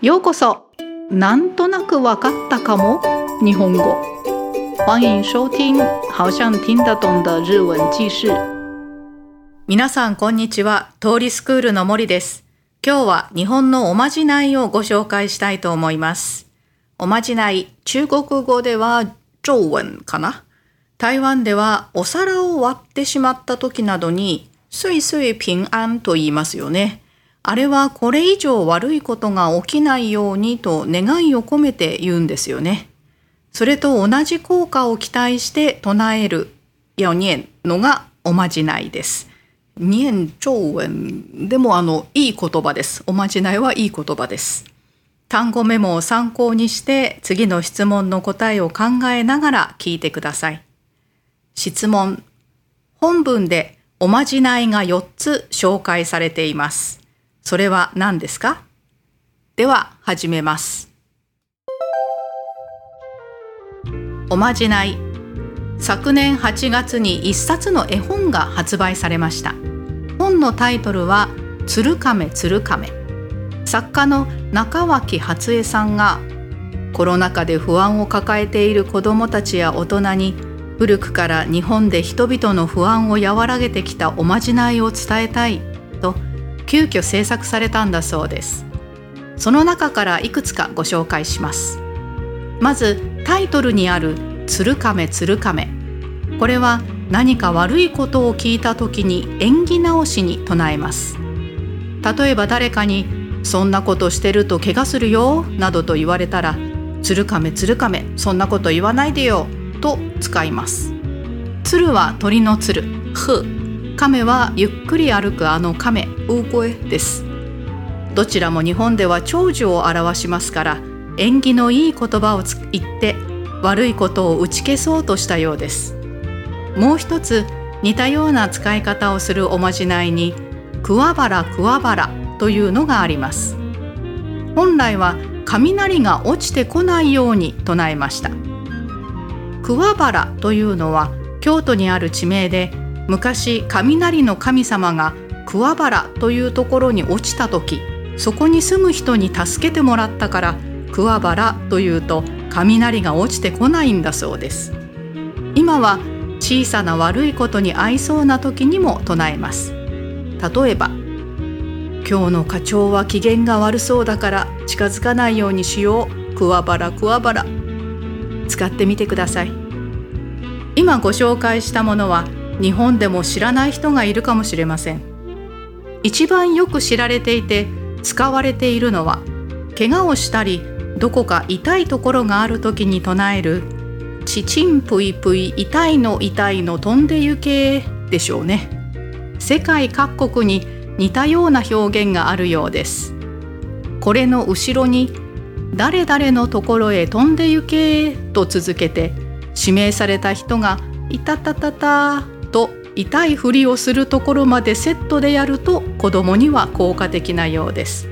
ようこそ。なんとなくわかったかも。日本語。欢迎收听好像听得懂的日文記事皆さんこんにちは。通りスクールの森です。今日は日本のおまじないをご紹介したいと思います。おまじない中国語では咒文かな？台湾ではお皿を割ってしまった時などにすいすい平安と言いますよね。あれはこれ以上悪いことが起きないようにと願いを込めて言うんですよね。それと同じ効果を期待して唱えるや念のがおまじないです。念長文でもあのいい言葉です。おまじないはいい言葉です。単語メモを参考にして次の質問の答えを考えながら聞いてください。質問。本文でおまじないが4つ紹介されています。それは何ですか？では始めます。おまじない。昨年8月に一冊の絵本が発売されました。本のタイトルは「鶴亀鶴亀」作家の中脇初江さんがコロナ禍で不安を抱えている子どもたちや大人に古くから日本で人々の不安を和らげてきたおまじないを伝えたいと急遽制作されたんだそうです。その中からいくつかご紹介します。まずタイトルにある「鶴亀鶴亀」これは何か悪いことを聞いた時に縁起直しに唱えます。例えば誰かに「そんなことしてると怪我するよ」などと言われたら「鶴亀鶴亀そんなこと言わないでよ」と使います。鶴は鳥の鶴「ふ」亀はゆっくり歩くあの亀ウーコエです。どちらも日本では長寿を表しますから縁起のいい言葉を言って悪いことを打ち消そうとしたようです。もう一つ似たような使い方をするおまじないに桑原桑原というのがあります。本来は雷が落ちてこないように唱えました。桑原というのは京都にある地名で昔雷の神様が桑原というところに落ちた時そこに住む人に助けてもらったから桑原というと雷が落ちてこないんだそうです。今は小さな悪いことに合いそうな時にも唱えます。例えば今日の課長は機嫌が悪そうだから近づかないようにしよう。桑原桑原。使ってみてください。今ご紹介したものは日本でも知らない人がいるかもしれません。一番よく知られていて使われているのは怪我をしたりどこか痛いところがある時に唱える「ちちんぷいぷい痛いの痛いの飛んで行け」でしょうね。世界各国に似たような表現があるようです。これの後ろに「誰々のところへ飛んで行け」と続けて指名された人が「いたたたた」と痛いふりをするところまでセットでやると子どもには効果的なようです。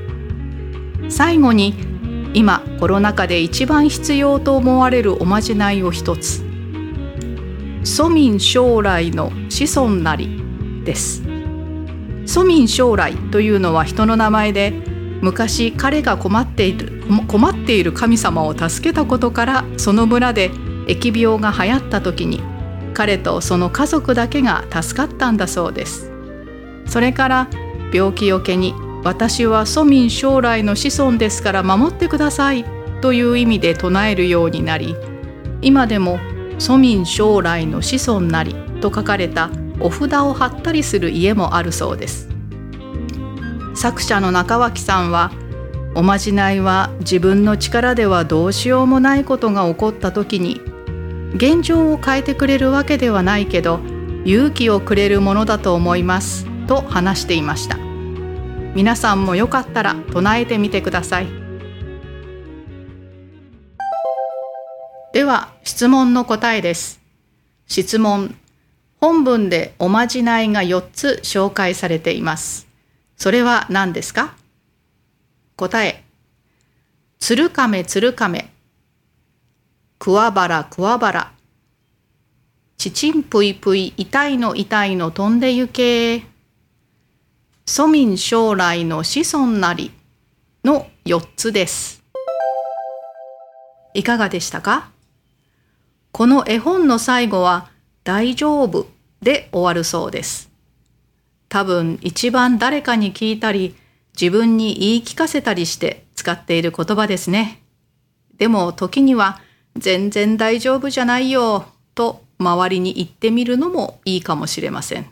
最後に今コロナ禍で一番必要と思われるおまじないを一つ。庶民将来の子孫なりです。庶民将来というのは人の名前で昔彼が困っている困っている神様を助けたことからその村で疫病が流行った時に彼とその家族だけが助かったんだそうです。それから病気よけに私は庶民将来の子孫ですから守ってくださいという意味で唱えるようになり今でも庶民将来の子孫なりと書かれたお札を貼ったりする家もあるそうです。作者の中脇さんはおまじないは自分の力ではどうしようもないことが起こった時に現状を変えてくれるわけではないけど勇気をくれるものだと思いますと話していました。皆さんもよかったら唱えてみてください。では質問の答えです。質問。本文でおまじないが4つ紹介されています。それは何ですか？答え。鶴亀鶴亀。桑原桑原。ちちんぷいぷい痛いの痛いの飛んでゆけ。庶民将来の子孫なりの4つです。いかがでしたか？この絵本の最後は大丈夫で終わるそうです。多分一番誰かに聞いたり自分に言い聞かせたりして使っている言葉ですね。でも時には全然大丈夫じゃないよと周りに言ってみるのもいいかもしれません。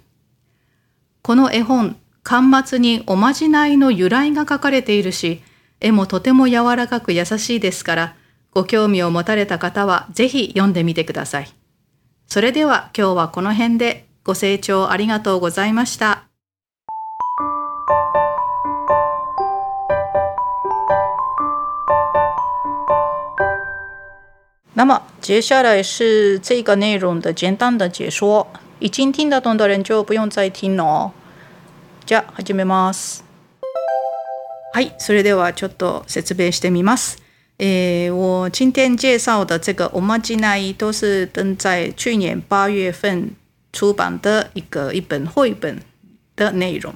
この絵本、巻末におまじないの由来が書かれているし、絵もとても柔らかく優しいですから、ご興味を持たれた方はぜひ読んでみてください。それでは今日はこの辺でご清聴ありがとうございました。那么接下来是这个内容的简单的解说，已经听得懂的人就不用再听了。じゃあ始めます。はい、それではちょっと説明してみます。诶，我今天介绍的这个おまじない都是登在去年八月份出版的一个一本绘本的内容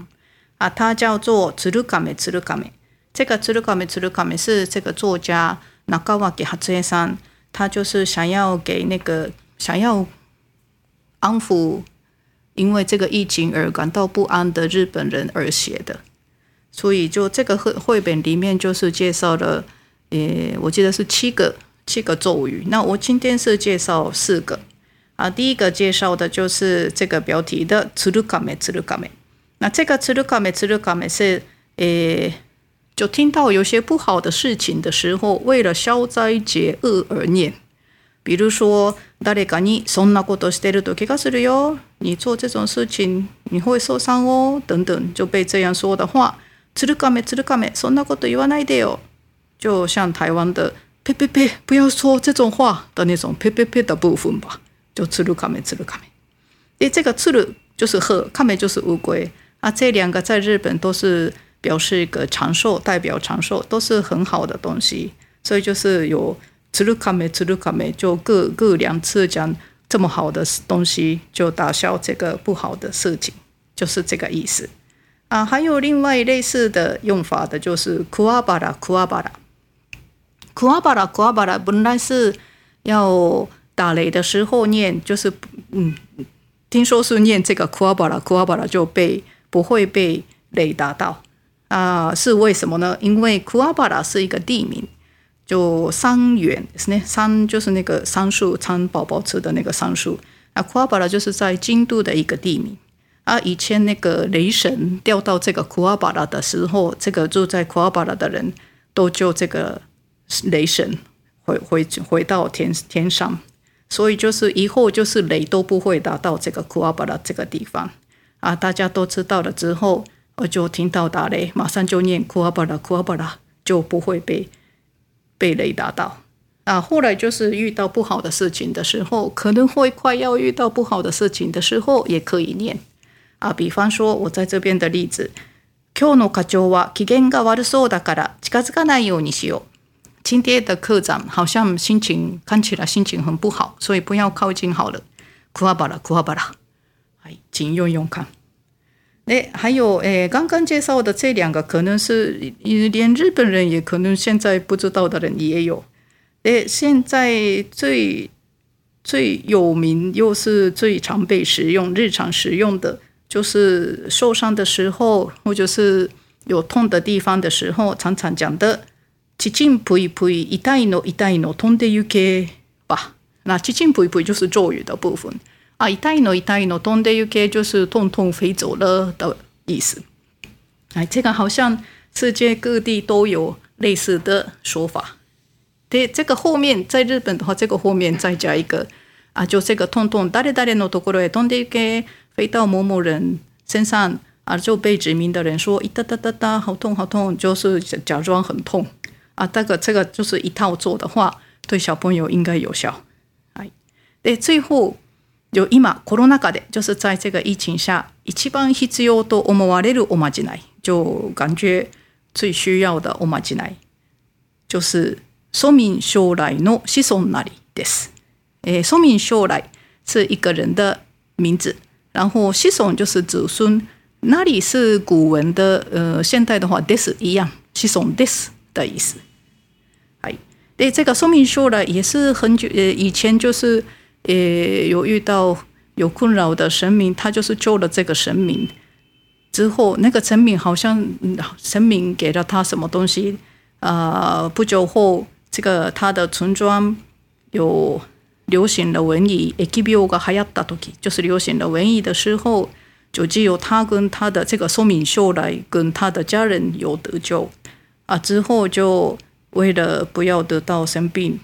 啊，它叫做《つるかめつるかめ》。这个《つるかめつるかめ》是这个作家中脇初江さん。他就是想要给那个想要安抚因为这个疫情而感到不安的日本人而写的，所以就这个绘绘本里面就是介绍了，呃，我记得是七个七个咒语。那我今天是介绍四个啊。第一个介绍的就是这个标题的“つるかめつるかめ”。那这个“つるかめつるかめ”是，呃。 就听到有些不好的事情的时候，为了消灾解厄而念。比如说，誰かにそんなことしてると怪我するよ，你做这种事情你会受伤哦，等等，就被这样说的话，つるかめつるかめ，そんなこと言わないでよ。就像台湾的呸呸呸，不要说这种话的那种呸呸呸的部分吧，就つるかめつるかめ。诶，这个つる就是鹤，かめ就是乌龟啊，这两个在日本都是。 表示一个长寿，代表长寿，都是很好的东西。所以就是有“つるかめ”“つるかめ”，就各各两次讲这么好的东西，就打消这个不好的事情，就是这个意思啊。还有另外类似的用法的，就是“库阿巴拉库阿巴拉”。库阿巴拉库阿巴拉本来是要打雷的时候念，就是嗯，听说是念这个库阿巴拉库阿巴拉就被不会被雷打到。 啊，是为什么呢？因为库阿巴拉是一个地名，就桑园是呢，桑就是那个桑树，蚕宝宝吃的那个桑树。那，库阿巴拉就是在京都的一个地名。啊，以前那个雷神掉到这个库阿巴拉的时候，这个住在库阿巴拉的人都救这个雷神回回回到天天上，所以就是以后就是雷都不会打到这个库阿巴拉这个地方。啊，大家都知道了之后。我就听到打雷，马上就念库阿巴拉库阿巴拉，就不会被被雷打到。啊，后来就是遇到不好的事情的时候，可能会快要遇到不好的事情的时候，也可以念。啊，比方说我在这边的例子，今日の課長は機嫌が悪そうだから近づかないようにしよう。今天的科长好像心情看起来心情很不好，所以不要靠近好了。库阿巴拉库阿巴拉，哎，请用用看。 诶，还有诶，刚刚介绍的这两个，可能是连日本人也可能现在不知道的人也有。诶，现在最最有名又是最常被使用、日常使用的，就是受伤的时候，或者是有痛的地方的时候，常常讲的“ちちんぷいぷい痛いの痛いの飛んでゆけ”吧。那“ちちんぷいぷい”就是咒语的部分。 啊，痛いの痛いの飛んで行け就是痛痛飞走了的意思。哎，这个好像世界各地都有类似的说法。对，这个后面在日本的话，这个后面再加一个啊，就这个痛痛誰誰のところへ飛んで行け，飞到某某人身上啊，就被指名的人说，哒哒哒哒，好痛好痛，就是假装很痛啊。这个这个就是一套做的话，对小朋友应该有效。哎，对，最后。 就今コロナ禍で就是在这个疫情下一番必要と思われるおまじない就感觉最需要的おまじない就是说明将来の子孫なりです。诶，说明将来是一个人的名字，然后子孙就是子孙，那里是古文的，呃，现代的话 des 一样，子孙 des 的意思。哎，对，这个说明书呢，也是很久呃以前就是呃有遇到有困扰的神明，他就是救了这个神明之后，那个神明好像神明给了他什么东西啊？不久后，这个他的村庄有流行的瘟疫，疫病が流行った時，就是流行的瘟疫的时候。就只有他跟他的这个说明秀来跟他的家人有得救啊！之后就为了不要得到生病，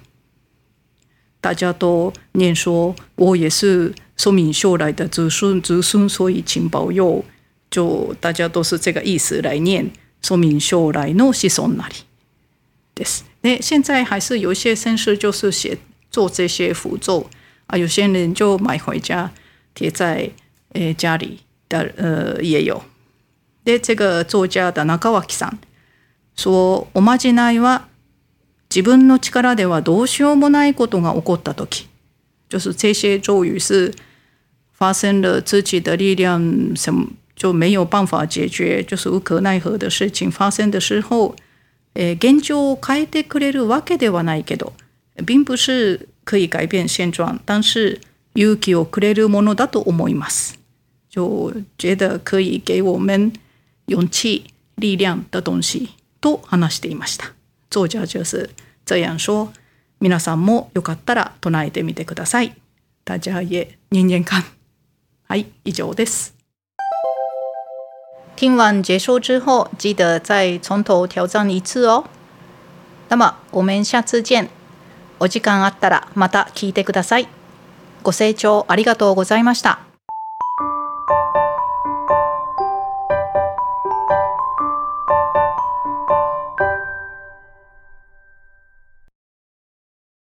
大家都念说：“我也是说明秀来的子孙子孙，所以请保佑。”就大家都是这个意思来念说明秀来诺西松那里。です。那现在还是有一些绅士就是写做这些符咒啊，有些人就买回家贴在诶家里。的呃也有。で、这个作家的中脇さん说、おまじないは 自分の力ではどうしようもないことが起こったとき、就是这些咒语是发生了自己的力量什么就没有办法解决，就是无可奈何的事情发生的时候，え現状を変えてくれるわけではないけど、并不是可以改变现状，但是勇気をくれるものだと思います。就觉得可以给我们勇气、力量的东西と話していました。作者就是这样说。皆さんもよかったら唱えてみてください。大家也念念看。はい、以上です。听完结束之后，记得再从头挑战一次哦。那么我们下次见。お時間あったらまた聞いてください。ご清聴ありがとうございました。